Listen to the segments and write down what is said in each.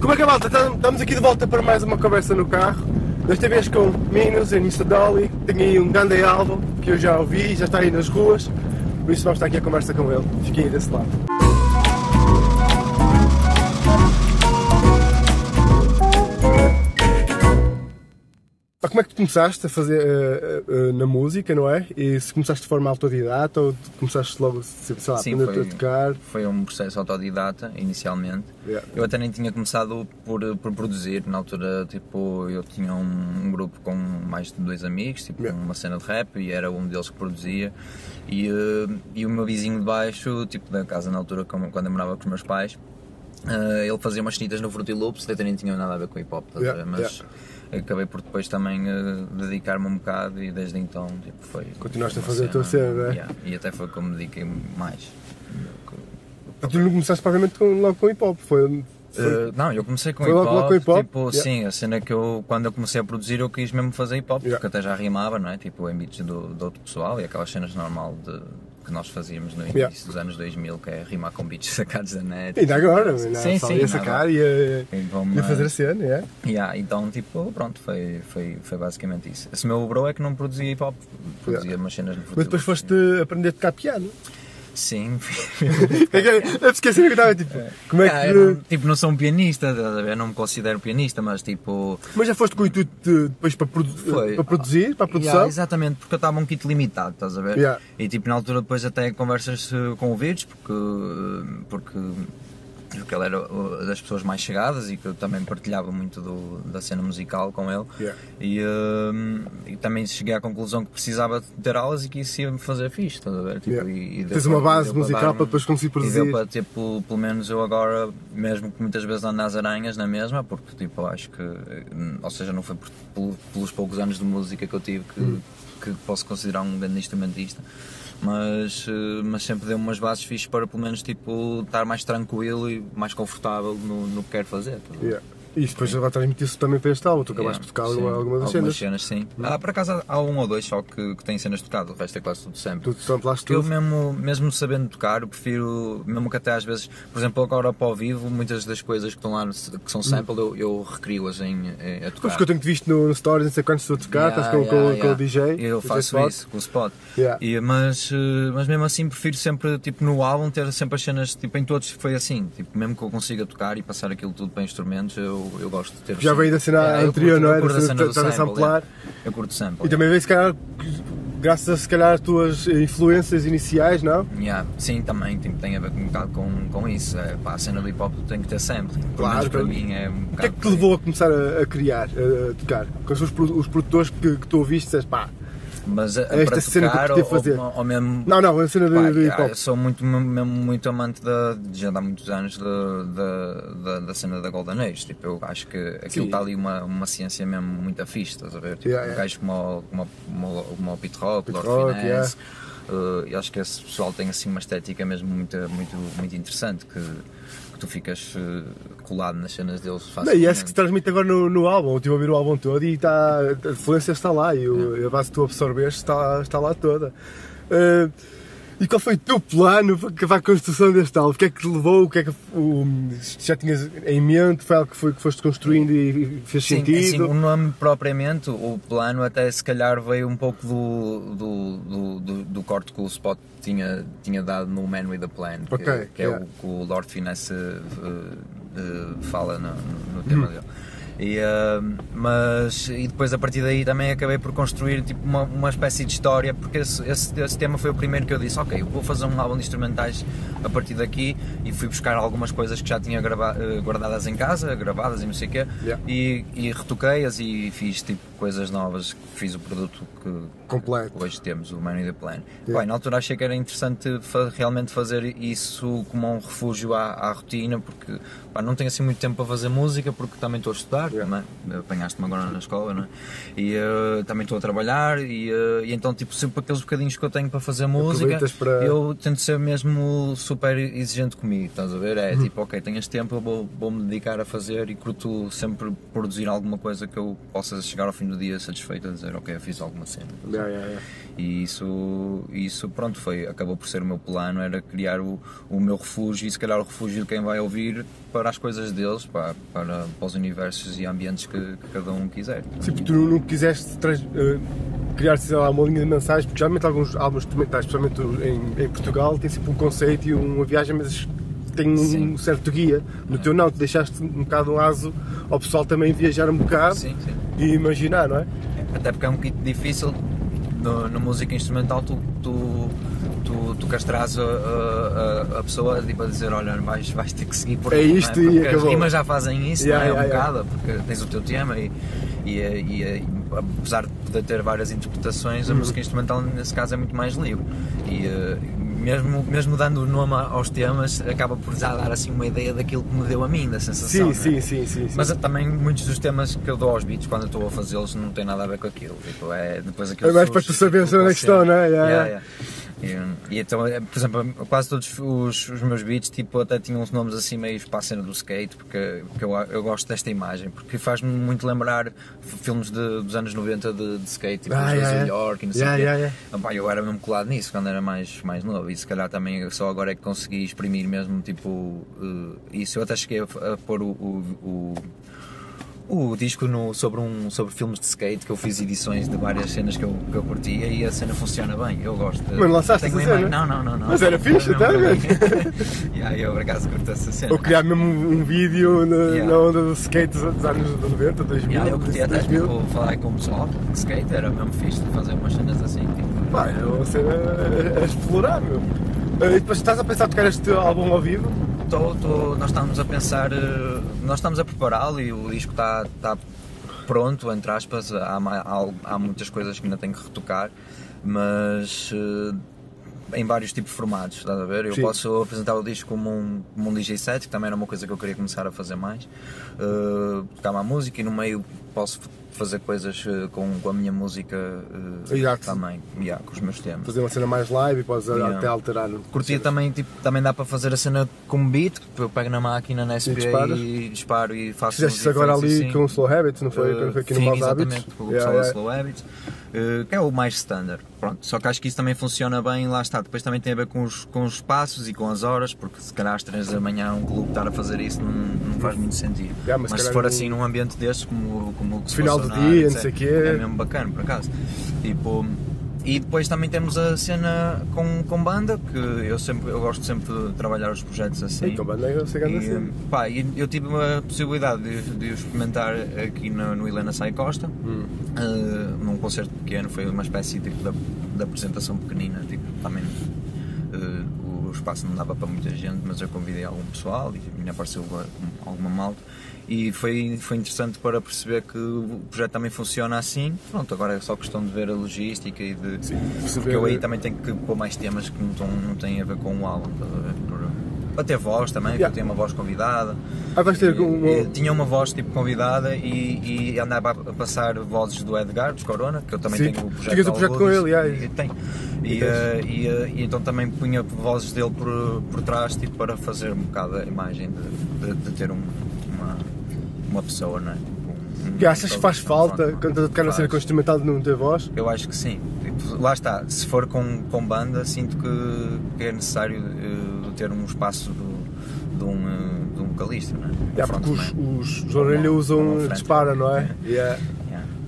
Como é que é, malta? Tam- Estamos aqui de volta para mais uma conversa no carro. Desta vez com Minos, Anissa Dolly. Tenho aí um grande álbum que eu já ouvi, já está aí nas ruas. Por isso vamos estar aqui a conversa com ele. Fiquem aí desse lado. Como é que tu começaste a fazer eh, eh, na música, não é? E se começaste de forma autodidata ou começaste logo, sei lá, Sim, aprender foi- a tocar? Foi um processo autodidata, inicialmente. Yeah. Eu até nem tinha começado por, por produzir. Na altura, tipo, eu tinha um, um grupo com mais de dois amigos, tipo, Yeah. uma cena de rap, e era um deles que produzia. E, eh, e o meu vizinho de baixo, tipo, da casa na altura, como- quando eu morava com os meus pais, ele fazia umas chinitas no Fruity Loops, até nem tinha nada a ver com hip hop, estás a Yeah, mas acabei por depois também eh, dedicar-me um bocado e desde então tipo, foi. Continuaste a fazer a tua cena, não é? yeah, e até foi como me dediquei mais. Tu não começaste provavelmente com, logo com hip hop, foi. Uh, não, eu comecei com Foi hip logo- logo hop, com hip hop? tipo, Yeah. sim, a cena que eu, quando eu comecei a produzir eu quis mesmo fazer hip hop, Yeah. porque até já rimava, não é? Tipo, em beats do, do outro pessoal e aquelas cenas normal de, que nós fazíamos no início Yeah. dos anos 2000, que é rimar com beats sacados da net. Ainda agora, ainda sim, só sim, ia ainda sacar e mas- fazer a cena, é? Yeah, então, tipo, pronto, foi, foi, foi basicamente isso. Esse meu bro é que não produzia hip hop, produzia Yeah. umas cenas de Mas depois foste aprender a tocar piano. Sim, É eu esqueci que eu estava tipo. Como é Ah, que. eu não, tipo, não sou um pianista, estás a ver? não me considero pianista, mas tipo. Mas já foste com o intuito de, depois para, produ- Foi. para produzir, para a produção? Yeah, exatamente, porque eu estava um kit limitado, estás a ver? Yeah. E tipo, na altura depois até conversas eh, com o Virtus, porque, porque, porque ele era das pessoas mais chegadas e que eu também partilhava muito do- da cena musical com ele. Yeah. E, eh, e também cheguei à conclusão que precisava de ter aulas e que isso ia me fazer fixe, estás a ver? Tipo, Yeah. e, e Tens uma base para musical para depois conseguir E produzir. deu para, tipo, pelo menos eu agora, mesmo que muitas vezes ando nas aranhas na mesma, porque, tipo, acho que, eh, ou seja, não foi por- pelo- pelos poucos anos de música que eu tive que, Hum. Que posso considerar um grande instrumentista, mas, eh, mas sempre deu umas bases fixes para, pelo menos, tipo, estar mais tranquilo e mais confortável no, no que quero fazer. ver? Yeah. E depois já vai transmitir-se também para este álbum. Tu acabaste Yeah, de tocar sim. alguma, algumas das Algumas cenas. sim. Ah, por acaso há um ou dois só que, que têm cenas tocadas, o resto é quase tudo sempre. Tu samplaste Eu tudo. mesmo, mesmo sabendo tocar, eu prefiro, mesmo que até às vezes, por exemplo, agora para o vivo, muitas das coisas que estão lá, que são sample, eu, eu recrio-as em, em- a tocar. Porque eu tenho-te visto no, no Stories, não sei quantos estou a tocar, Yeah, estás com, com- yeah, com o yeah. DJ. Eu DJ faço Spot. isso com o spot. Yeah. E, mas, eh, mas mesmo assim prefiro sempre, tipo, no álbum ter sempre as cenas, tipo, em todos foi assim. Tipo, mesmo que eu consiga tocar e passar aquilo tudo para instrumentos, eu, eu gosto de ter Já veio da cena eu anterior, não eu é? Da a samplar. Eu curto sample. E também veio, se calhar, graças a se calhar às tuas influências iniciais, não? Yeah, sim, também tipo, tem a ver um bocado com, com isso. É, pá, a cena do hip hop tem que ter sempre. Pelo Claro, para mim é um O que é que te levou a começar a, a criar, a, a tocar? Quais são os, os produtores que, que tu ouviste e disseste, pá, Mas a, É esta para cena que eu ou, fazer. ou, ou mesmo. não, não, a cena de, Pá, de hip yeah, hop. sou muito, mesmo muito amante da, já há muitos anos da, da, cena da Golden Age. Tipo, eu acho que aquilo está ali uma, uma ciência mesmo muito fixe, estás a ver? Tipo, Yeah, um yeah. gajo como, como, o- como, o- como o Pete Rock, Lord Rock, Finance. Uh, eu acho que esse pessoal tem assim uma estética mesmo muito, muito, muito interessante que tu ficas uh, colado nas cenas deles Não, facilmente. e é isso que se transmite agora no, no álbum. Eu estive a ouvir o álbum todo e está, a influência está lá e o- a base que tu absorveste está, está lá toda. Eh, e qual foi o teu plano para a construção deste álbum? O que é que te levou? O que é que já tinhas em mente? Foi algo que, foi, que foste construindo e fez Sim, sentido? assim, o nome propriamente, o plano até se calhar veio um pouco do, do, do, do, do corte que o Spot tinha, tinha dado no Man with a Plan, que, Ok, que é yeah. o que o Lord Finesse eh, eh, fala no, no tema Hum. dele. E, eh, mas e depois a partir daí também acabei por construir tipo, uma, uma espécie de história porque esse, esse, esse tema foi o primeiro que eu disse ok, eu vou fazer um álbum de instrumentais a partir daqui e fui buscar algumas coisas que já tinha grava- eh, guardadas em casa, gravadas e não sei o quê Yeah. e, e retoquei-as e fiz tipo coisas novas, fiz o produto que Completo. hoje temos, o in the Plan. Yeah. Bem, na altura achei que era interessante fa- realmente fazer isso como um refúgio à, à rotina, porque pá, não tenho assim muito tempo para fazer música, porque também estou a estudar, Yeah. também, apanhaste-me agora na escola, não é? E eh, também estou a trabalhar e, eh, e então tipo sempre aqueles bocadinhos que eu tenho para fazer música, para- eu tento ser mesmo super exigente comigo, estás a ver? É Uhum. tipo, ok, tenho este tempo, eu vou- vou-me dedicar a fazer e curto sempre produzir alguma coisa que eu possa chegar ao fim do dia satisfeito a dizer, ok, eu fiz alguma cena. Yeah, yeah, yeah. E isso, isso pronto, foi, acabou por ser o meu plano, era criar o, o meu refúgio e se calhar o refúgio de quem vai ouvir para as coisas deles, para, para, para os universos e ambientes que, que cada um quiser. Sim, porque tu não quiseste trans- eh, criar sei lá, uma linha de mensagens, porque geralmente alguns álbuns instrumentais, especialmente em, em Portugal, têm sempre um conceito e uma viagem, mas tem um Sim. certo guia. No teu não, tu deixaste um bocado um aso ao pessoal também viajar um bocado Sim, sim. e imaginar, não é? Até porque é um bocadinho difícil no, na música instrumental tu, tu, tu, tu castras a, a, a- pessoa tipo, a dizer olha vais, vais ter que seguir por É aqui", não isto e Porque acabou. as rimas já fazem isso, Yeah, não é? yeah, um yeah. bocado, porque tens o teu tema e, e, e, e apesar de poder ter várias interpretações, a Uhum. música instrumental nesse caso é muito mais livre. E eh, mesmo, mesmo dando o nome aos temas, acaba por já dar assim uma ideia daquilo que me deu a mim, da sensação. Sim, é? sim, sim, sim, sim. Mas também muitos dos temas que eu dou aos beats quando estou a fazê-los não têm nada a ver com aquilo. Tipo, é depois aquilo É mais para tu onde é que estão, não é? Yeah, Yeah, yeah. E, e então, é, por exemplo, quase todos os, os meus beats tipo, até tinham uns nomes assim meio para a cena do skate, porque, porque eu, eu gosto desta imagem, porque faz-me muito lembrar filmes de- dos anos 90 de, de skate, tipo Ah, yeah, New. York e não sei Yeah, o quê. yeah, yeah. Ah, pá, eu era mesmo colado nisso quando era mais, mais novo e se calhar também só agora é que consegui exprimir mesmo tipo eh, isso. Eu até cheguei a, a pôr o, o, o, o disco no, sobre, um, sobre filmes de skate que eu fiz edições de várias cenas que eu, que eu curtia e a cena funciona bem. Eu gosto. Mas lançaste uma cena? Não, não, não, não. Mas era fixe, tá? E aí eu por acaso curto essa cena. Ou criar mesmo um vídeo na, Yeah. na onda dos skates dos anos 90, 2000, Yeah, eu curti até 2000. tipo, falar com o pessoal de skate, era mesmo fixe de fazer umas cenas assim. Tipo, Pá, é uma cena a, a explorar, meu. Eh, E depois estás a pensar em tocar este álbum ao vivo? Tô, tô- nós estamos a pensar, eh, nós estamos a prepará-lo e o disco está está pronto, entre aspas. Há, há, há muitas coisas que ainda tenho que retocar, mas eh, em vários tipos de formatos, estás a ver? Eu Sim. posso apresentar o disco como um, como um DJ set, que também era uma coisa que eu queria começar a fazer mais, uh, tocar uma música e no meio posso fazer coisas eh, com, com a minha música eh, também, yeah, com os meus temas. Fazer uma cena mais live e podes Yeah. até alterar. Curtia também, tipo, também dá para fazer a cena com beat, que eu pego na máquina na SP disparas? e disparo e faço Fizeste isso agora ali assim. com o Slow Habits, não foi? Uh, foi aqui no sim, Maus exatamente, Hábitos? com o Yeah, yeah. Slow Habits, uh, que é o mais standard. Pronto, só que acho que isso também funciona bem, lá está. Depois também tem a ver com os, com os passos e com as horas, porque se calhar às 3 da manhã um clube estar a fazer isso não, não faz muito sentido. Yeah, mas mas se for assim num ambiente destes, como, como o que se Final do dia, não sei é- o quê. É mesmo bacana, por acaso. Tipo, e depois também temos a cena com, com banda, que eu, sempre, eu gosto sempre de trabalhar os projetos assim. Sim, com banda eu sei que anda E, assim. pá, e eu tive a possibilidade de, de experimentar aqui no, no Helena Sai Costa, Hum. eh, num concerto pequeno, foi uma espécie tipo, de, de apresentação pequenina, tipo, também o espaço não dava para muita gente, mas eu convidei algum pessoal e me apareceu alguma- malta e foi, foi interessante para perceber que o projeto também funciona assim. Pronto, agora é só questão de ver a logística e de. perceber- Porque eu aí também tenho que pôr mais temas que não, tão, não têm a ver com o álbum, estás a ver? Para ter voz também, porque Yeah. eu tenho uma voz convidada. Ah, vais ter uma- tinha uma voz tipo convidada e, e andava a passar vozes do Edgar, dos Corona, que eu também Sim. tenho o projeto. Tinhas o projeto com ele, yeah. e, tem. E E, eh, e, eh, e então também punha vozes dele por, por trás tipo, para fazer um bocado a imagem de, de- de ter um- uma, uma pessoa, não é? Um- um- E achas que faz um- falta um- quando estás a tocar na cena com instrumental de não ter voz? Eu acho que sim. Tipo, lá está, se for com, com banda, sinto que, que é necessário eh, ter um espaço do, de, um, eh, de um vocalista, não é? Um Yeah, porque os, os, os orelha usam frente. dispara, não é? Yeah.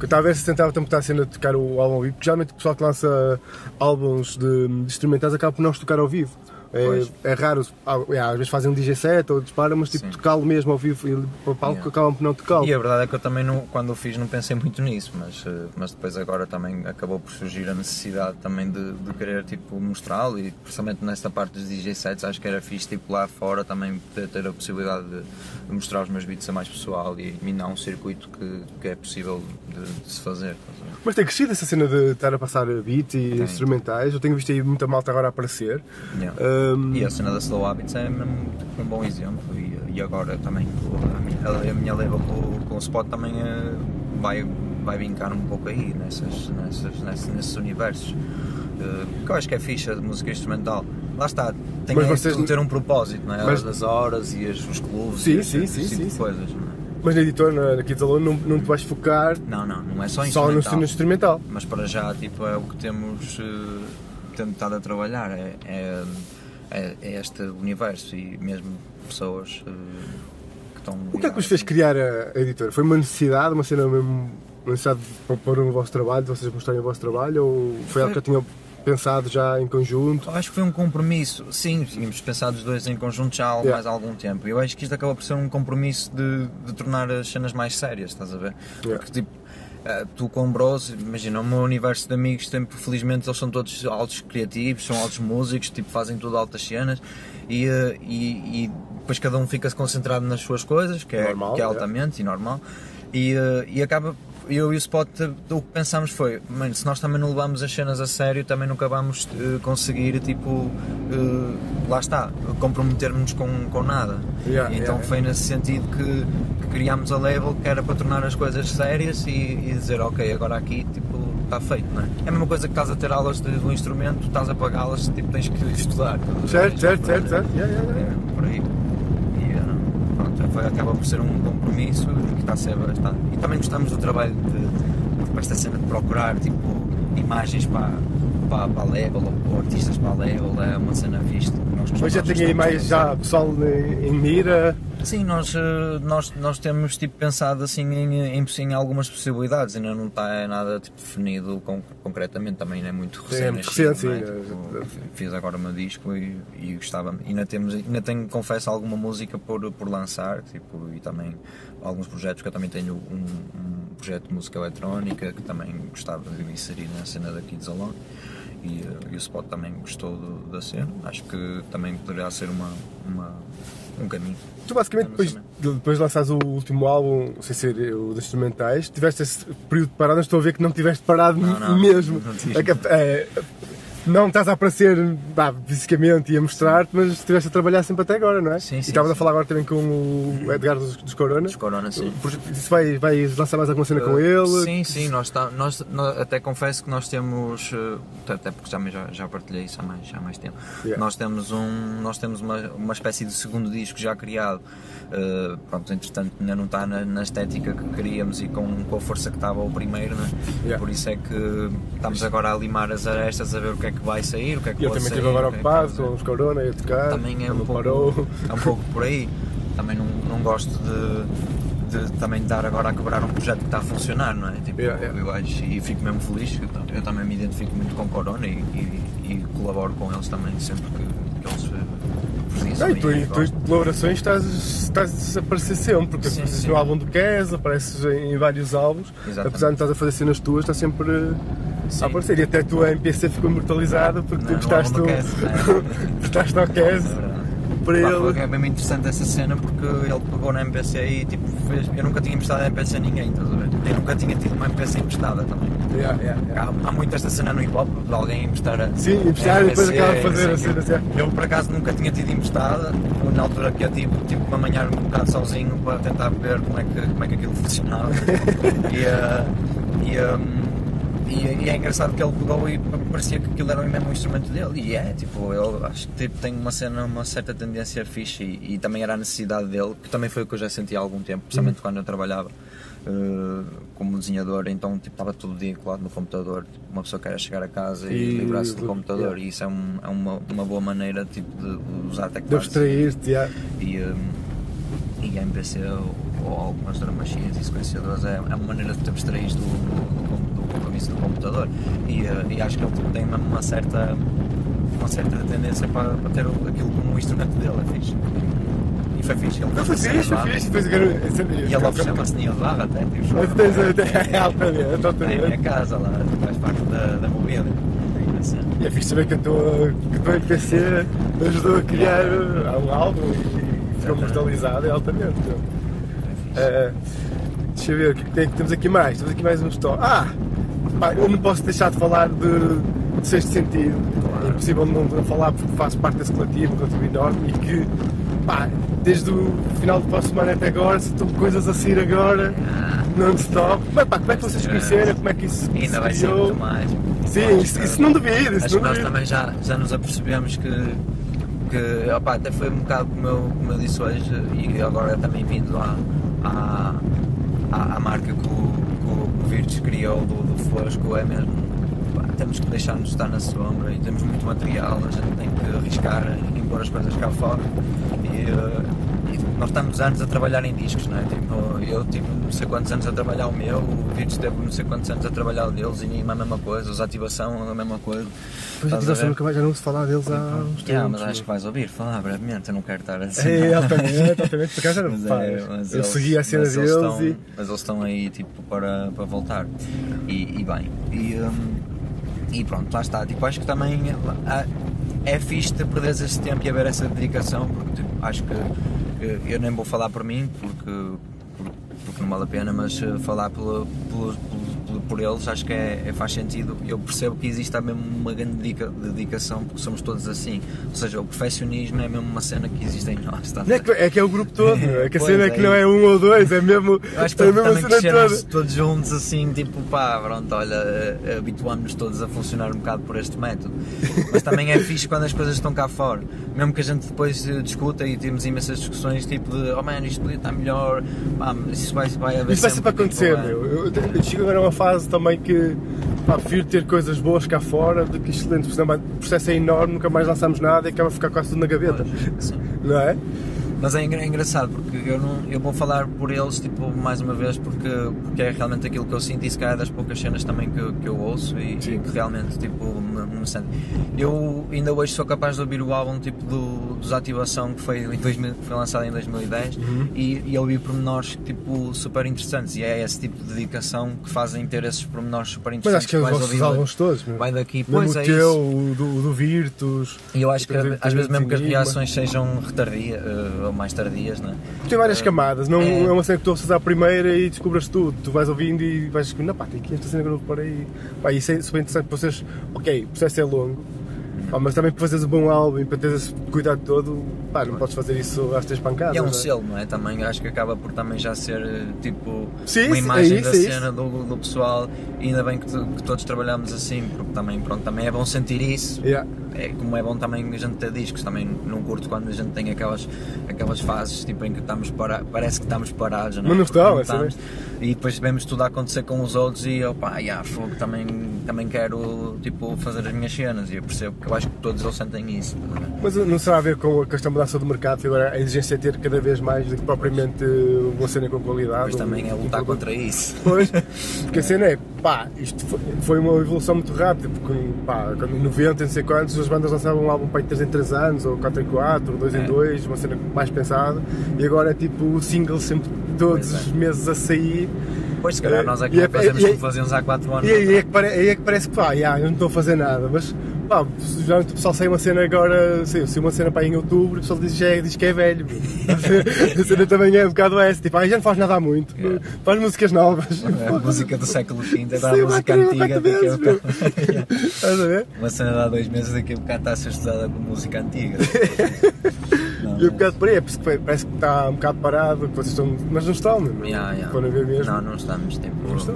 Que estava a ver se tentava a cena de tocar o álbum ao vivo, porque geralmente o pessoal que lança álbuns de, de instrumentais acaba por não tocar ao vivo. É, é raro, ah, às vezes fazem um DJ set ou dispara, mas tipo tocá-lo mesmo ao vivo e para o palco Yeah. acabam por não tocá-lo. E a verdade é que eu também, não, quando o fiz, não pensei muito nisso, mas, eh, mas depois agora também acabou por surgir a necessidade também de, de querer tipo, mostrá-lo e principalmente nesta parte dos DJ sets acho que era fixe tipo, lá fora também poder ter a possibilidade de, de mostrar os meus beats a mais pessoal e minar um circuito que, que é possível de, de se fazer. Mas tem crescido essa cena de estar a passar beat e Tem. instrumentais. Eu tenho visto aí muita malta agora a aparecer. Yeah. Um, E a cena da Slow Habits é um bom exemplo e, e agora também a minha a, minha leva com, com o spot também eh, vai, vai brincar um pouco aí nessas, nessas, nesses, nesses universos. Uh, que eu acho que é ficha de música instrumental. Lá está, tem Mas é vocês- ter um propósito, não é? Mas- As horas e os clubes Sim, e sim, sim, tipo sim, coisas. Não, é? Mas na editora, na, Kids Alone, não, não te vais focar não, não, não é só só no, instrumental. no instrumental. mas para já tipo, é o que temos eh, tentado a trabalhar, é, é, é- é este universo e mesmo pessoas eh, que estão. O que é que vos fez criar a, a editora? Foi uma necessidade, uma cena mesmo, uma necessidade de pôr o vosso trabalho, de vocês mostrarem o vosso trabalho, ou foi algo que eu tinha pensado já em conjunto? Acho que foi um compromisso, sim, tínhamos pensado os dois em conjunto já há Yeah. mais algum tempo. Eu acho que isto acaba por ser um compromisso de, de tornar as cenas mais sérias, estás a ver? Yeah. Porque tipo, eh, tu com Bros, imagina, o meu universo de amigos, sempre, felizmente eles são todos altos criativos, são altos músicos, tipo, fazem tudo altas cenas e, eh, e, e depois cada um fica-se concentrado nas suas coisas, que é, Normal, que é altamente e normal, e, eh, e acaba. Eu e o Spot, o que pensámos foi, mano, se nós também não levamos as cenas a sério, também nunca vamos eh, conseguir, tipo, eh, lá está, comprometer-nos com, com nada. Yeah, então yeah, foi nesse sentido que, que criámos a label, que era para tornar as coisas sérias e, e dizer, ok, agora aqui, tipo, está feito, não é? É a mesma coisa que estás a ter aulas de, do instrumento, estás a pagá-las, tipo, tens que estudar. Certo, certo, certo, certo. Yeah, yeah, yeah. É, por aí. E eh, pronto, foi, acaba por ser um compromisso e que está a ser. E também gostamos do trabalho de, de, esta cena de procurar tipo, imagens para, para, para a label ou, artistas para a label, é uma cena que Nós, Mas já tenho aí mais já pessoal em mira. Sim, nós, eh, nós, nós temos tipo, pensado assim em, em, em algumas possibilidades, ainda não está nada tipo, definido com, concretamente, também é muito Sim, é muito recente. recente, é? sim, Tipo, é. fiz agora o meu disco e, e gostava, ainda, temos, ainda tenho, confesso, alguma música por, por lançar tipo, e também alguns projetos que eu também tenho um, um projeto de música eletrónica que também gostava de inserir na cena da Kids Alone. E, eh, e o Spot também gostou do- da cena, acho que também poderá ser uma, uma, um caminho. Tu basicamente Não depois, depois de lançares o último álbum, sem ser o dos instrumentais, tiveste esse período parado, mas estou a ver que não tiveste parado Não, não, mesmo. não. É que, é, não estás a aparecer pá, fisicamente e a mostrar-te, mas estiveste a trabalhar sempre até agora, não é? Sim, e sim, estavas a falar agora também com o Edgar dos, dos Corona. Dos Corona, sim. Isso vai, vai lançar mais alguma cena com ele? Sim, sim, nós, tá- nós, nós- até confesso que nós temos, eh, até porque já, já, já partilhei isso há mais, há mais tempo, Yeah. nós temos, um, nós temos uma, uma espécie de segundo disco já criado, Eh, pronto, entretanto ainda não está na, na estética que queríamos e com, com a força que estava o primeiro, né? Yeah. por isso é que estamos agora a limar as arestas a ver o que é que vai sair, o que é que E ele pode também sair, agora que é que ocupado vai com os Corona e a tocar. também é um pouco, parou. é um pouco por aí. Também não, não gosto de, de também estar agora a quebrar um projeto que está a funcionar, não é? Tipo, Yeah, yeah. Eu acho, e fico mesmo feliz, eu, eu também me identifico muito com Corona e, e, e colaboro com eles também sempre que, que eles eh, precisam. Ah, e tu, e em tuas colaborações estás, estás a aparecer sempre, porque Sim, apareces sim. no álbum do Kes, apareces em vários álbuns, Exatamente. apesar de estás a fazer cenas tuas, estás sempre Sim. a aparecer. E até tu em PC ficou imortalizado porque tu Não, no gostaste do do. Kes, é. gostaste ao Kes É para ele. foi- É bem interessante essa cena porque ele pegou na MPC e tipo, fez, eu nunca tinha emprestado a MPC a ninguém, estás a ver? Eu nunca tinha tido uma MPC emprestada também. Yeah, yeah, yeah. Há, há muito esta cena no hip hop de alguém emprestar a. Sim, emprestar a e depois MPC, acaba de fazer a cena assim. Eu por acaso nunca tinha tido emprestada, na altura que eu tive, tive que me amanhar um bocado sozinho para tentar ver como é que, como é que aquilo funcionava. e, eh, e, um, e, e é engraçado que ele pegou e parecia que aquilo era o mesmo instrumento dele. E é, tipo, eu acho que tipo, tem uma cena, uma certa tendência fixe e, e também era a necessidade dele, que também foi o que eu já senti há algum tempo, principalmente Uhum. quando eu trabalhava. eh, como desenhador, então tipo, estava todo dia colado no computador. Tipo, uma pessoa quer chegar a casa e, E- livrar-se do computador, yeah. e isso é, um- é uma, uma boa maneira tipo, de usar a De tecnologia abstrair-te, yeah. e, um, e a MPC ou, ou algumas drum machines e sequenciadores é, é uma maneira de te abstrair do, do, do, do compromisso do computador e, uh, e acho que ele tem uma certa uma certa tendência para, para ter o- aquilo como um instrumento dele, é fixe e foi fixe, ele Foi fez fixe, foi fixe. Depois agora. e ele ofereceu-me a de barra até, é a minha casa lá, faz parte da, da mobília E é fixe saber que a tua, que a tua MPC ajudou a criar um álbum e ficou mortalizado, é altamente. Uh, deixa eu ver, o que, é que temos aqui mais? Temos aqui mais um story. Ah! Pá, eu não posso deixar de falar de, de sexto sentido. É impossível não, falar porque faço parte desse coletivo, um coletivo enorme e que pá, desde o final do próximo semana até agora, se estão coisas a sair agora, non-stop. Mas pá, como é que vocês conheceram? Como é que isso Ainda se vai ser muito mais. Sim, isso, isso não duvido, isso Acho que nós duvido. também já, já nos apercebemos que, que opá, até foi um bocado como eu, como eu disse hoje e agora também vindo à, à, à, à marca que o, o, Virtus criou do, do Fosco é mesmo pá, temos que deixar-nos estar na sombra e temos muito material, a gente tem que arriscar em pôr as coisas cá fora. E, e nós estamos anos a trabalhar em discos, não é? Tipo, eu tive não sei quantos anos a trabalhar o meu, o Virtus teve não sei quantos anos a trabalhar o deles e a mesma coisa, os ativação a mesma coisa. Pois ativação nunca mais, já não se falar deles há uns Yeah, tempos. mas acho que vais ouvir falar brevemente, eu não quero estar assim. É, altamente, altamente, por acaso era Mas é, mas Eu segui a cena deles estão, e. Mas eles estão aí tipo para, para voltar. E, e bem. E, hum, e pronto, lá está. Tipo, acho que também ah, é fixe de perderes esse tempo e haver essa dedicação, porque tipo, acho que eu nem vou falar por mim, porque, porque, não vale a pena, mas eh, falar pelo- por eles acho que é, é- faz sentido. Eu percebo que existe também uma grande dedica- dedicação, porque somos todos assim. Ou seja, o perfeccionismo é mesmo uma cena que existe em nós. Não é, que, é que é o grupo todo, é que a cena é que não é um ou dois, é mesmo, Eu acho que é a cena crescermos toda. todos juntos assim, tipo, pá, pronto, olha, eh, habituamos-nos todos a funcionar um bocado por este método. Mas também é fixe quando as coisas estão cá fora. Mesmo que a gente depois eh, discuta e temos imensas discussões, tipo de, oh man, isto podia estar melhor, pá, isso vai, vai haver Isso vai sempre sempre, acontecer, tipo, meu. Eu, eu chego agora a uma fase também que pá, prefiro ter coisas boas cá fora do que excelentes. Porque senão o processo é enorme, nunca mais lançamos nada e acaba a ficar quase tudo na gaveta. Não é? Mas é engra- engraçado porque eu, não, eu vou falar por eles tipo, mais uma vez porque, porque é realmente aquilo que eu sinto e se calhar é das poucas cenas também que, que eu ouço e, e que realmente tipo, me, me sente. Eu ainda hoje sou capaz de ouvir o álbum tipo, do, dos Ativação que foi, em 2000, que foi lançado em 2010 e, e ouvir pormenores tipo, super interessantes e é esse tipo de dedicação que fazem ter esses pormenores super Mas interessantes acho que é os vossos álbuns todos, meu. vai daqui, Mesmo pois o é teu, isso. o do, o do Virtus. E eu acho que às vezes mesmo que as reações sejam retardias ou mais tardias, não é? Tem várias camadas, não é. é uma cena que tu ouças à primeira e descubras tudo. Tu vais ouvindo e vais descobrindo, não pá, tem aqui esta cena que eu não reparei. Pá, isso é super interessante para vocês. Ok, o processo é longo, pá, mas também para fazeres um bom álbum e para teres esse cuidado todo, pá, não podes fazer isso às três pancadas. E é um não selo, não é? Também acho que acaba por também já ser eh, tipo Sim, uma sim, imagem é isso, da é cena do, do pessoal e ainda bem que, que todos trabalhamos assim, porque também, pronto, também é bom sentir isso. Yeah. É, como é bom também a gente ter discos, também não curto quando a gente tem aquelas, aquelas fases tipo, em que estamos para, parece que estamos parados, não é? Mas não estão, é estamos. E depois vemos tudo a acontecer com os outros e opá, yeah, fogo, também, também quero tipo, fazer as minhas cenas e eu percebo que eu acho que todos eles sentem isso. ver? Mas não será a ver com a questão da mudança do mercado, agora a exigência é ter cada vez mais do que propriamente uma cena com qualidade. Depois também é um lutar contra isso. Pois, porque a cena é, pá, isto foi, foi uma evolução muito rápida, porque pá, quando em 90, não sei quantos, as bandas lançavam um álbum para 3 em 3 anos, ou 4 em 4, 2 em É. 2, uma cena mais pensada, e agora é tipo o single sempre todos é. os meses a sair. Pois, se calhar É, nós aqui e é- fazemos e é- como fazíamos há 4 anos. E aí é que, pare, aí é que parece que pá, já, eu não estou a fazer nada, mas pá, já o pessoal sai uma cena agora, sei, se uma cena para em outubro, o pessoal diz, já é- diz que é velho. a cena também é um bocado essa, tipo, ah, já não faz nada há muito, Yeah. faz músicas novas. É a música do século V, agora Sim, a música antiga daqui a bocado. Estás a ver? Uma cena de há dois meses daqui a bocado está a ser estudada com música antiga. Não, E um bocado aí, é por isso que parece que está um bocado parado, que vocês estão, mas não estão, meu. Yeah, yeah. Quando ver mesmo. Não, não estamos, tipo. Não estão.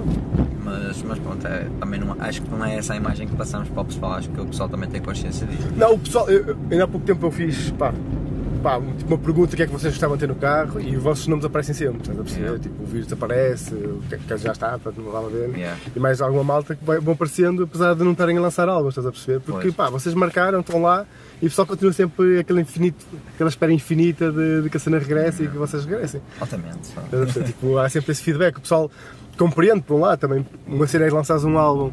Mas, mas pronto, é, também não, acho que não é essa a imagem que passamos para o pessoal, acho que o pessoal também tem consciência disso. Não, o pessoal, eu, eu- ainda há pouco tempo eu fiz, pá, pá, tipo, uma pergunta o que é que vocês gostavam de ter no carro e os vossos nomes aparecem sempre, estás a perceber? Yeah. Tipo, o vírus aparece, o que, que já está, portanto não vale a ver. Yeah. E mais alguma malta que vão aparecendo, apesar de não estarem a lançar álbuns, estás a perceber? Porque, Pois. pá, vocês marcaram, estão lá e o pessoal continua sempre aquele infinito, aquela espera infinita de, de que a cena regresse e que vocês regressem. Altamente. tipo, há sempre esse feedback. O pessoal compreende, por um lado, também. Uma cena é lançares um álbum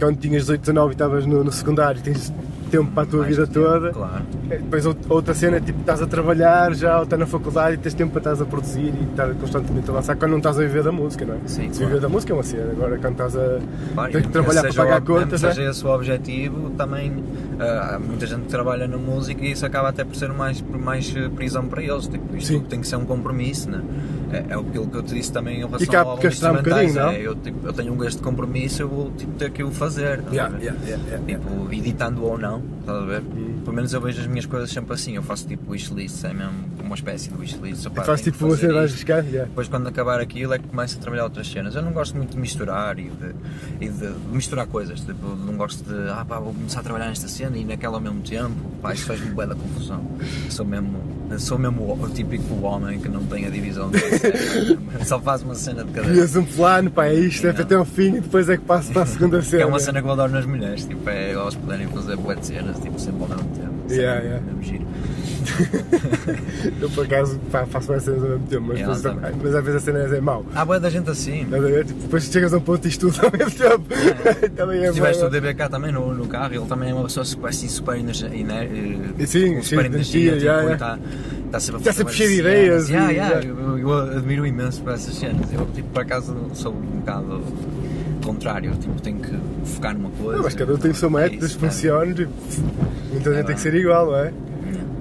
quando tinhas 18, 19 e estavas no, no secundário tens tempo para a tua Mais vida tempo, toda. Claro. É, Depois out- outra cena é tipo, estás a trabalhar já ou estás na faculdade e tens tempo para estás a produzir e estar constantemente a lançar quando não estás a viver da música, não é? Sim, Se claro. viver da música é uma cena, agora quando estás a Claro, ter que trabalhar para pagar o- contas, né? seja esse o objetivo, também há muita gente que trabalha na música e isso acaba até por ser mais, mais eh, prisão para eles. Tipo, isto Sim. tem que ser um compromisso, né? é, é aquilo que eu te disse também em relação acaba ao álbum um bocadinho, é, eu, tipo, eu tenho um gosto de compromisso, eu vou tipo, ter que o fazer. Yeah, yeah, yeah. Tipo, editando ou não, estás a ver? Hum. Pelo menos eu vejo as minhas coisas sempre assim, eu faço tipo wishlist, é mesmo, uma espécie de wishlist. Opá, faz tipo cena mais riscante, yeah. Depois quando acabar aquilo é que começo a trabalhar outras cenas. Eu não gosto muito de misturar e de, e de misturar coisas. Tipo, não gosto de, ah pá, vou começar a trabalhar nesta cena e naquela ao mesmo tempo. Pá, isso faz-me bué da confusão. Sou mesmo, sou mesmo o, o típico homem que não tem a divisão de Só faz uma cena de cada vez. um plano, pá, é isto, é até ao fim e depois é que passo para a segunda cena. É uma cena que eu adoro nas mulheres, tipo, é elas poderem fazer bué de cenas, tipo, sempre ao mesmo tempo. Yeah, yeah. Mesmo giro. eu por acaso faço mais cenas ao mesmo tempo, mas, depois, também, mas às vezes a cena é mau. Há boa da gente assim. Tipo, depois chegas a um ponto e estudo ao mesmo tempo. É. também é Se tiveste o DBK também no, no carro, ele também é uma pessoa super, assim, super, energia, sim, super energia, tipo, yeah, Está, está sempre a cheio de ideias. Yeah, yeah, eu, eu, admiro imenso para essas cenas. Eu, tipo, por acaso, sou um bocado contrário, tipo, tenho que focar numa coisa. Não, mas cada um tem o seu método, funciona, tipo, muita gente é tem que ser igual, não é?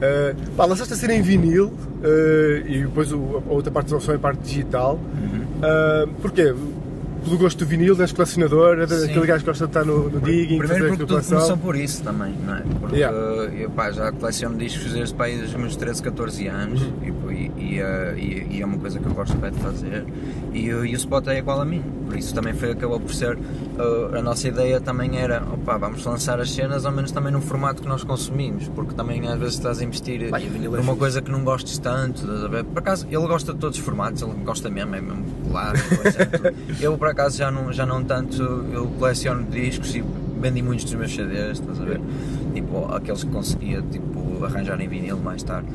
Uh, pá, lançaste a ser em vinil uh, e depois o, a outra parte da opção é a parte digital. Uhum. Uh, porquê? Pelo gosto do vinil, és colecionador, é aquele gajo que gosta de estar no, no digging, Primeiro porque tudo começou por isso também, não é? Porque yeah. eu pá, já coleciono discos desde, pá, desde os meus 13, 14 anos uhum. e, e, e, e, é uma coisa que eu gosto bem de fazer e, e o spot é igual a mim, por isso também foi, acabou por ser uh, a nossa ideia também era, opa, vamos lançar as cenas ao menos também num formato que nós consumimos, porque também às vezes estás a investir Vai, numa coisa que não gostes tanto, por acaso ele gosta de todos os formatos, ele gosta mesmo, é mesmo claro, eu por acaso já não, já não tanto, eu coleciono discos e vendi muitos dos meus CDs, estás a ver? Tipo, aqueles que conseguia tipo, arranjar em vinil mais tarde.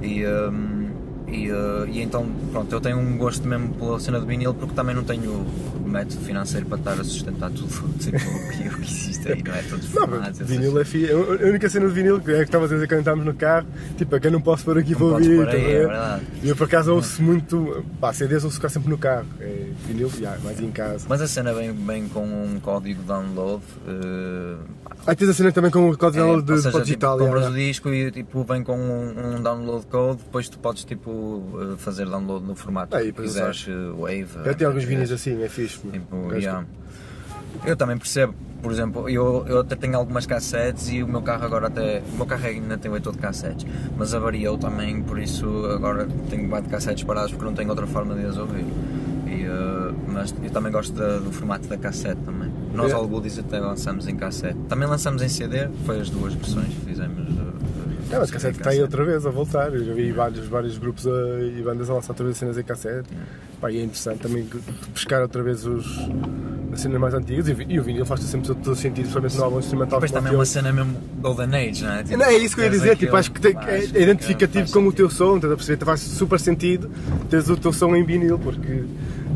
E, um, e, uh, e, então, pronto, eu tenho um gosto mesmo pela cena do vinil porque também não tenho método financeiro para estar a sustentar tudo o que existe aí, não é? Todos. Não, vinil é fi... A única cena do vinil é que estava a dizer quando estávamos no carro, tipo, é que eu não posso pôr aqui para ouvir. Tá é verdade. E eu por acaso ouço muito, pá, CDs ouço ficar sempre no carro, é vinil, yeah, mais em casa. Mas a cena vem, vem com um código de download. Uh, ah, tens a cena também com o código é, download de seja, digital. Tipo, compras o disco e tipo, vem com um, um, download code, depois tu podes tipo, eh, fazer download no formato é, que quiseres, eh, Wave. Eu tenho alguns vinis assim, é fixe. Tipo, yeah. Eu também percebo, por exemplo, eu, eu até tenho algumas cassetes e o meu carro agora até. O meu carro ainda tem 8 de cassetes, mas avariou também, por isso agora tenho de cassetes parados porque não tenho outra forma de as ouvir. E, uh, mas eu também gosto do formato da cassete também. Nós, é. Goodies, até lançamos em cassete. Também lançamos em CD, foi as duas versões que fizemos. É, mas cassete está aí outra vez a voltar. Eu já vi vários, vários grupos a, e bandas a lançar outra vez cenas em cassete. Pá, e é interessante também pescar outra vez os, as cenas mais antigas e, e o vinil faz sempre todo sentido, principalmente no álbum instrumental. Depois também é uma cena mesmo Golden Age, não é? Tipo, não, é isso que eu ia dizer, tipo, acho que tem, é, identificativo com o teu som, estás a perceber? Faz super sentido teres o teu som em vinil, porque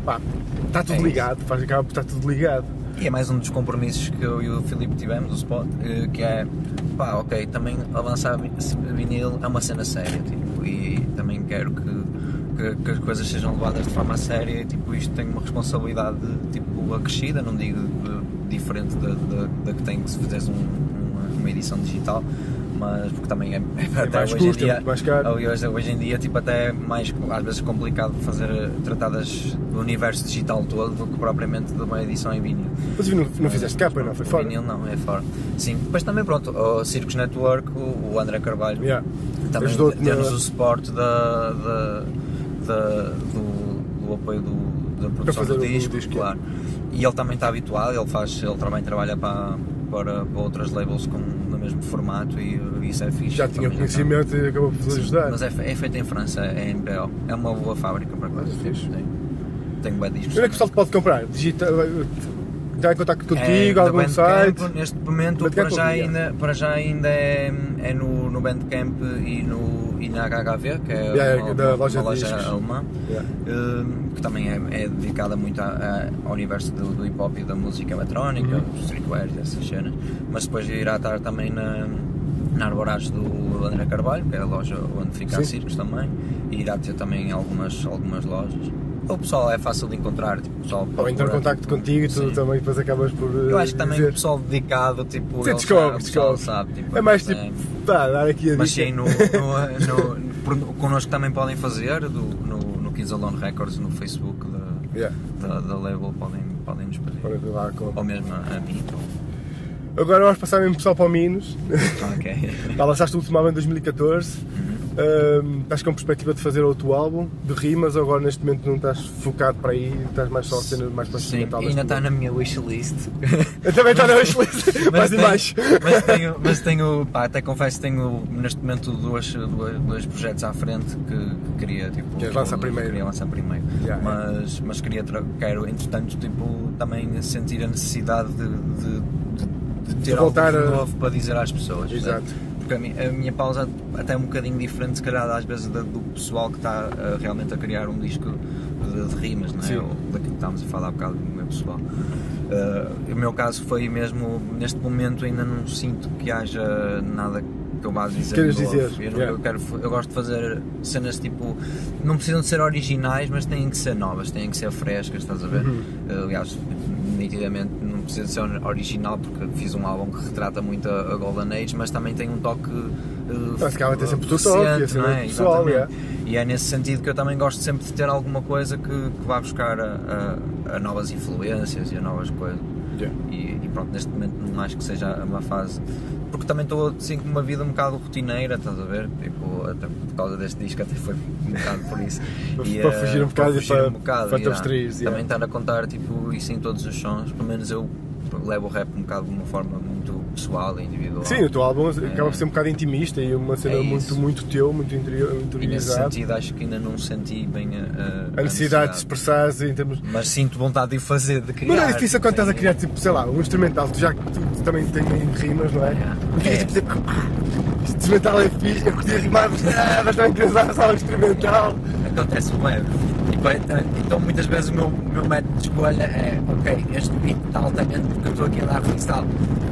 pá, está tudo é ligado, faz, acaba por estar tudo ligado. E é mais um dos compromissos que eu e o Filipe tivemos, o Spot, eh, que é, pá, ok, também avançar vinil é uma cena séria, tipo, e também quero que, que, que, as coisas sejam levadas de forma séria, e, tipo, isto tem uma responsabilidade, tipo, acrescida, não digo diferente da, que tem que se fizesse um, uma, uma edição digital, mas porque também é, é até hoje custo, em dia, mais caro. Hoje, hoje em dia tipo, até é mais às vezes complicado fazer tratadas do universo digital todo do que propriamente de uma edição em vinil. Mas não, não fizeste capa, não? Foi fora? Vinil não, é fora. Sim, depois também pronto, o Circus Network, o André Carvalho, yeah. também temos o suporte da, da, da do, do, apoio do, da produção do disco, disco, claro. E ele também está habituado, ele faz, ele também trabalha para, para, para outras labels com no mesmo formato e isso é fixe. Já tinha conhecimento e acabou por ajudar. Mas é, é, feito em França, é em BO. É uma boa fábrica para coisa. É Tenho bem discos. Onde é que o pessoal pode comprar? Digita, está em contato contigo, é, algum site? neste momento, para já, ainda, para já ainda é, é no, no Bandcamp e, no, e na HHV, que é yeah, uma, da uma, loja, uma loja alemã, yeah. uh, que também é, é dedicada muito a, a, ao universo do, do hip hop e da música eletrónica, uhum. streetwear e essas cenas, mas depois irá estar também na, na Arborage do André Carvalho, que é a loja onde fica Sim. a Circos também, e irá ter também algumas, algumas lojas o pessoal é fácil de encontrar, tipo, pessoal Ou entrar em contacto contigo e tu também depois acabas por. Eu acho que também dizer... o pessoal dedicado, tipo, Sim, descobre, descobre. sabe, tipo, é mais tipo, é... tá, dar aqui a Mas sim, no, no, no, connosco também podem fazer, do, no, no Kids Alone Records, no Facebook da, yeah. da, da label, podem, podem nos pedir. Podem lá com... Ou mesmo a, a mim. Agora vamos passar mesmo pessoal para o Minos. Ok. Já lançaste o último álbum em 2014. Uhum. Ahm, estás com perspectiva de fazer outro álbum de rimas ou agora neste momento não estás focado para aí, estás mais só a cena mais para Sim, ainda está na minha wishlist. Também está na wishlist, mais tenho- baixo. mas tenho, mas tenho, pá, até confesso que tenho neste momento duas, duas- dois projetos à frente que, que queria, tipo, Queres lançar que primeiro? Queria lançar primeiro. Yeah. Mas, mas queria, quero, entretanto, tipo, também sentir a necessidade de, de, de- de ter algo voltar de a- novo para dizer às pessoas. Exato. percebe? Porque a minha, a minha pausa até é um bocadinho diferente, se calhar, às vezes, da- do pessoal que está uh, realmente a criar um disco de, de rimas, não é? Sim. Ou daquilo que estávamos a falar há bocado do meu pessoal. Uh, o meu caso foi mesmo, neste momento ainda não sinto que haja nada que eu vá dizer Queres dizer, Eu, yeah. eu quero, eu gosto de fazer cenas tipo, não precisam de ser originais, mas têm que ser novas, têm que ser frescas, estás a ver? Uhum. Uh, aliás, nitidamente ser original porque fiz um álbum que retrata muito a, a Golden Age, mas também tem um toque. Uh, cara, tem sempre o toque, e não é? pessoal, Exatamente. E é nesse sentido que eu também gosto sempre de ter alguma coisa que, que vá buscar a, a- a novas influências e a novas coisas. Yeah. E, e pronto, neste momento não acho que seja uma fase. Porque também estou assim com uma vida um bocado rotineira, estás a ver? Tipo, até por causa deste disco, até foi um bocado por isso. Para eh, fugir um bocado e fugir para- um bocado, para te yeah. abstrair, yeah. Também estar a contar tipo, isso em todos os sons, pelo menos eu levo o rap um bocado de uma forma muito pessoal e individual. Sim, o teu álbum acaba por ser um bocado intimista e uma cena É muito, muito teu, muito interior, E nesse sentido acho que ainda não senti bem a, A necessidade de expressares em termos. Mas sinto vontade de o fazer, de criar. Mas não é difícil quando estás a criar, tipo, sei lá, um instrumental, tu já tu, tu também tem rimas, não é? Yeah. Ficas É. tipo, tipo, ah, este instrumental é fixe, eu curti rimar, mas, também queres usar só o instrumental. acontece bem. Tipo, é- então muitas vezes o meu, o meu método de escolha é ok, este beat está altamente porque eu estou aqui a dar freestyle.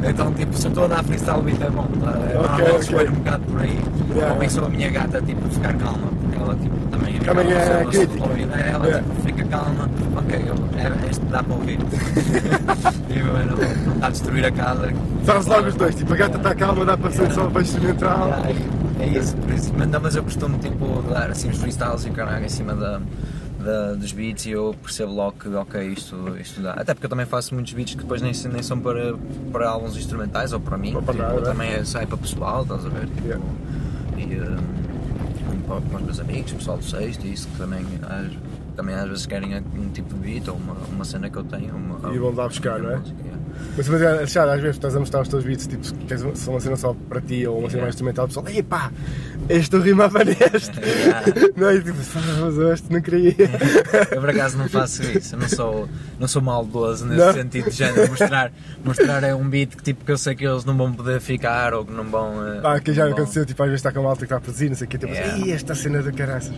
Então tipo, se eu estou a dar freestyle o beat é bom. tá? Eu normalmente ok. escolho um bocado por aí. Yeah. Ou a minha gata tipo ficar calma, porque ela tipo também, Também é eu- se eu crítica. ela Yeah. tipo, fica calma, ok, eu, é, este dá para ouvir. e eu não, está a destruir a casa. Faz logo os dois, tipo, a gata está calma, dá para ser só para instrumental. Yeah, É isso, por isso. Mas, não, mas eu costumo tipo, dar assim os freestyles e caralho em cima da, da- dos beats e eu percebo logo que ok, isto, isto dá. Até porque eu também faço muitos beats que depois nem, nem são para, para álbuns instrumentais ou para mim. Ou para tipo, nada, também é, sai para pessoal, estás a ver? Tipo, Yeah. E um, para, para os meus amigos, pessoal do sexto, e isso que também às, também às vezes querem um tipo de beat ou uma, uma cena que eu tenho. Uma, E vão lá buscar, não é? música. Mas, mas é, Alexandre, às vezes estás a mostrar os teus beats, tipo, se queres uma- cena só para ti ou uma cena mais instrumental, o pessoal, ei pá, este eu rimava neste. Não é? E tipo, mas este não queria. Eu por acaso não faço isso, eu não sou, não sou maldoso nesse Não? sentido de género. Mostrar, mostrar é um beat que, tipo, que eu sei que eles não vão poder ficar ou que não vão. eh, Pá, que já não vão- aconteceu, tipo, às vezes está com uma alta que está a produzir, não sei o quê, tipo, Yeah. ei, esta cena de caraças.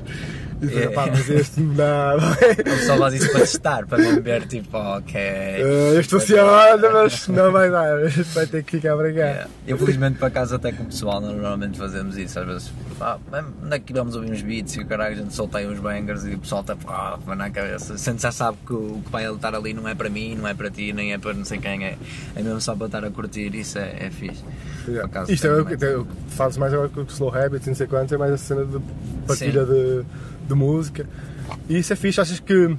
E depois, Yeah. pá, mas este não. Eu só faz isso para testar, para mesmo ver, tipo, ok. Eh, Este funciona, mas não vai dar, vai ter que ficar a brigar. Yeah. Eu felizmente para casa até com o pessoal normalmente fazemos isso, às vezes ah, onde é que vamos ouvir uns beats e o caralho a gente solta aí uns bangers e o pessoal está ah, na cabeça, a gente já sabe que o que vai estar ali não é para mim, não é para ti, nem é para não sei quem é, é mesmo só para estar a curtir, isso é, é fixe. Yeah. Acaso Isto é tenho o que fazes mais agora com o Slow Habits e não sei quantos, é mais a cena de partilha de, de música. E isso é fixe, achas que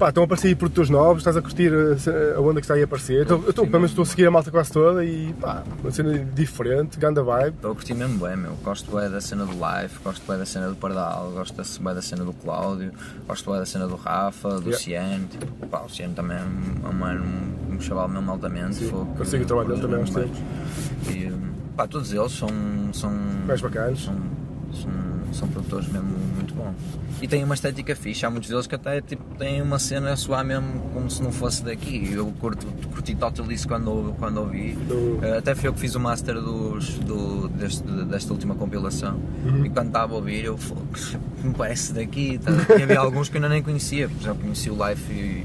pá, estão a aparecer aí produtores novos, estás a curtir a, ce- a onda que está aí a aparecer. Estou- eu estou, pelo menos estou a seguir a malta quase toda e pá, uma cena diferente, ganda vibe. Estou a curtir mesmo bem, meu. Gosto bem da cena do Life, gosto bem da cena do Pardal, gosto bem da cena do Cláudio, gosto bem da cena do Rafa, do Yeah. Tipo, pá, o Ciano também é um, é um mano, um, um chaval mesmo altamente. Sim, fogo, eu sigo o trabalho dele também há uns tempos. E pá, todos eles são. são Mais bacanas. São, são, são produtores mesmo muito bons. E têm uma estética fixe, há muitos deles que até tipo, têm uma cena a soar mesmo como se não fosse daqui. Eu curto, curti total isso quando, quando ouvi. Do- Eh, Até fui eu que fiz o master dos, do, deste, desta última compilação Uhum. e quando estava a ouvir eu "Fogo, me parece daqui tá? e havia alguns que eu ainda nem conhecia, porque já conheci o Life e,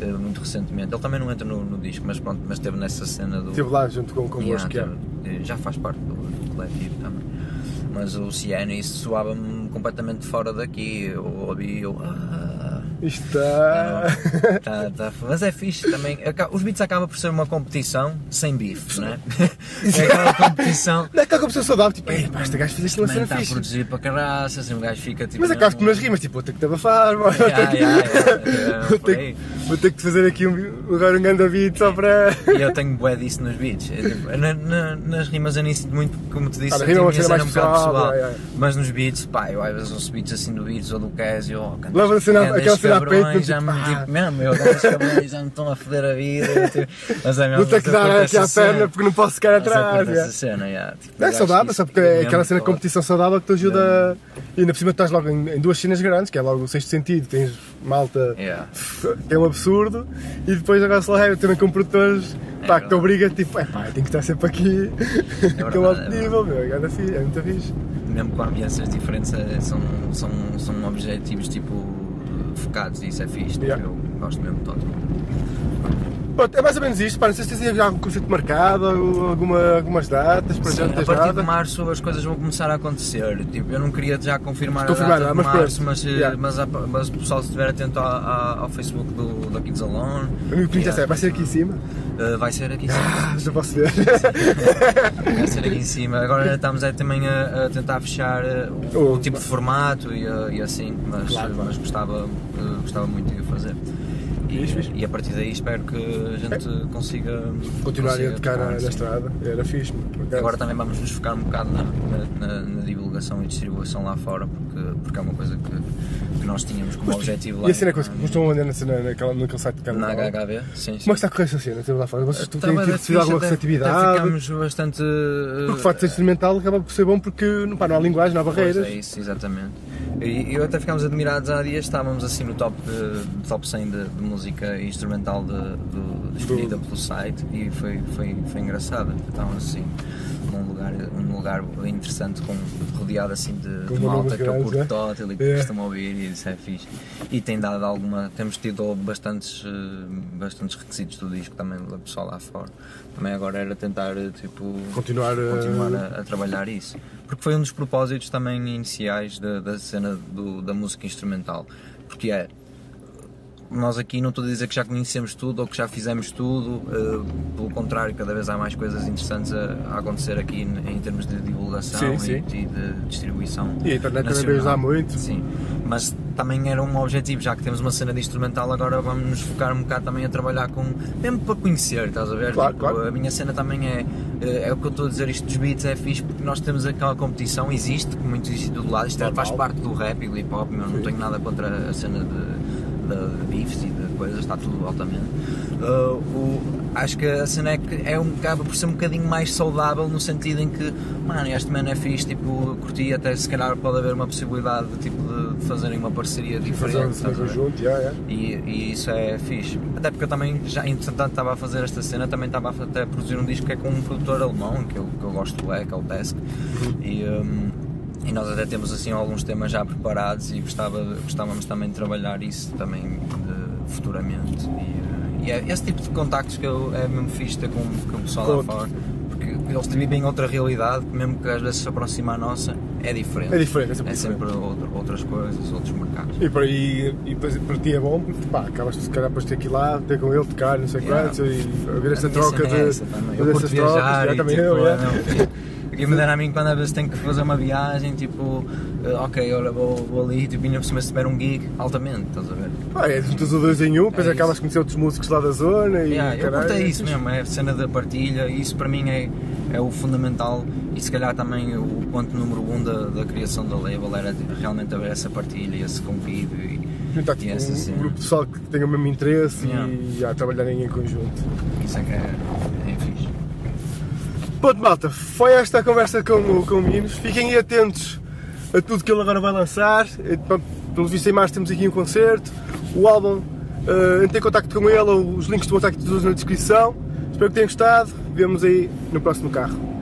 eh, muito recentemente. Ele também não entra no, no disco, mas pronto, mas esteve nessa cena do. Estive lá junto com convosco, Yeah, já faz parte do, do coletivo também. Mas o Ciano isso soava-me completamente fora daqui. Eu ouvi eu. Ah, Isto está. tá, tá, mas é fixe também. Os beats acaba por ser uma competição sem bife, não é? É aquela competição. Não é aquela competição saudável, tipo, ei, pá, este gajo fez isto uma cena está a fixe. produzir para caraças e um gajo fica tipo. Mas acabas não- com umas rimas, tipo, vou ter que te abafar, Vou ter que- Vou ter que fazer aqui um, agora um grande beat só para. E eu tenho bué disso nos beats. É, tipo, na, na, nas rimas eu nem sinto muito, como te disse, Ah, eu rima a é uma cena um mais bocado pessoal, é, é. Mas nos beats, pá, eu às vezes ouço beats assim do beats ou do Casio. Leva a aquela cena a peito, cabrões, já tipo, me tipo, mesmo, eu cabrões já me estão a foder a vida. Tipo, mas é mesmo. Vou ter que dar aqui à perna porque não posso ficar atrás. essa cena, yeah. Tipo, É saudável, só porque é mesmo aquela cena de competição saudável que te ajuda. E ainda por cima estás logo em, duas cenas grandes, que é logo o sexto sentido, tens malta Yeah. é um absurdo, e depois agora se lá também com produtores É pá, que te obriga tipo, é pá, tenho que estar sempre aqui alto verdade, é nível, meu, é é muito fixe. mesmo com ambiências diferentes, é- são, são, são objetivos tipo focados e isso é fixe. Yeah. Eu gosto mesmo de todo. Pronto, é mais ou menos isto, pá, não sei se tens algum concerto marcado, alguma, algumas datas, para já Sim, não a partir nada. de março as coisas vão começar a acontecer. Tipo, eu não queria já confirmar, Confirmar, a data mas de março, pronto. mas, eh, Yeah. mas, a- mas o pessoal se estiver atento ao, ao- ao Facebook do, da Kids Alone, Amigo, que Yeah. vai ser aqui em cima, eh, vai ser aqui em cima. ah, já posso ver. Vai ser aqui em cima. Agora estamos é, também a, a tentar fechar eh, o, Oh, o tipo de formato e, e assim, mas, Claro, mas gostava, gostava muito de o fazer. E, e a partir daí espero que a gente consiga Continuar a consiga tocar na, na sim. estrada, era fixe. Agora também vamos nos focar um bocado na, na- na- divulgação e distribuição lá fora, porque, porque é uma coisa que, que nós tínhamos como objetivo lá E a cena é coisa que costumam andar naquela, naquele site de na. HHV. Sim, sim. Como é que está a correr essa cena? Lá fora. Vocês têm mas é tido alguma receptividade? até Ficamos bastante. eh, Porque o facto de ser instrumental acaba por ser bom porque pá, não há linguagem, não há Pois barreiras. é isso, exatamente. E eu até ficámos admirados há dias, estávamos assim no top, de, top 100 de, de música instrumental de, de, escolhida pelo site e foi, foi, foi engraçado. Estávamos assim num lugar, um lugar interessante, com, rodeado assim de, de malta que eu curto é? total e que É. costumo ouvir e isso é fixe. E tem dado alguma, temos tido bastantes, eh, bastantes requisitos do disco também do pessoal lá fora. Também agora era tentar eh, tipo Continuar, eh, continuar a, a trabalhar isso. Porque foi um dos propósitos também iniciais da, da cena do- da música instrumental. Porque é. Nós aqui não estou a dizer que já conhecemos tudo ou que já fizemos tudo, eh, pelo contrário, cada vez há mais coisas interessantes a, a acontecer aqui em, em termos de divulgação Sim, e, sim. e de distribuição. E a internet também nacional. veio ajudar muito. Sim, mas também era um objetivo, já que temos uma cena de instrumental, agora vamos nos focar um bocado também a trabalhar com. mesmo para conhecer, estás a ver? Claro, Tipo, claro. A minha cena também é. É o que eu estou a dizer, isto dos beats é fixe porque nós temos aquela competição, existe, como muito existe do lado, isto é, faz parte do rap e do hip hop, não tenho nada contra a cena de, de, de beefs e de coisas, está tudo altamente. Uh, o- acho que a cena é que é um, acaba por ser um bocadinho mais saudável no sentido em que, mano, este man é fixe, tipo, curti até se calhar pode haver uma possibilidade de, tipo, de fazerem uma parceria Fazer diferente. um estás a ver? conjunto, yeah, yeah. E, e isso é fixe. Até porque eu também, já entretanto, estava a fazer esta cena, também estava a até a produzir um disco que é com um produtor alemão, que eu, que eu gosto é, que é o Desk. E, hum, e nós até temos assim alguns temas já preparados e gostava, gostávamos também de trabalhar isso também de- futuramente. E, eh, e é esse tipo de contactos que eu, é mesmo fixe ter com, com o pessoal lá Com outros. fora. Eles vivem outra realidade, que mesmo que às vezes se aproxima à nossa, é diferente. É diferente, é sempre É sempre outro- outras coisas, outros mercados. E para, e, e para ti é bom, pá, acabas de se calhar depois ter que ir lá, ter com ele, tocar, não sei Yeah. quantos, e haver esta A minha troca de. é essa Eu curto trocas, viajar e, também tipo, eu, é, não, o que me dera a mim quando às vezes tenho que fazer uma viagem, tipo, eh, ok, olha, vou, vou ali, tipo, ainda por cima se tiver um gig, altamente, estás a ver? Pá, é juntas os dois em um, depois É acabas de conhecer outros músicos lá da zona e. Yeah, eu caralho, curto é é isso mesmo, é a cena da partilha, e isso para mim é, é o fundamental e se calhar também o ponto número um da, da criação da label era realmente haver essa partilha, esse convívio e, Juntar e tipo, essa um, cena. grupo de pessoal que tenha o mesmo interesse Yeah. e a trabalharem em conjunto. Isso é que é, é fixe. Pronto, malta, foi esta a conversa com, o- com o Meninos. Fiquem atentos a tudo que ele agora vai lançar. Pelo visto, em março temos aqui um concerto. O álbum, uh, entrei em contacto com ele, os links de contacto todos na descrição. Espero que tenham gostado. Vemos aí no próximo carro.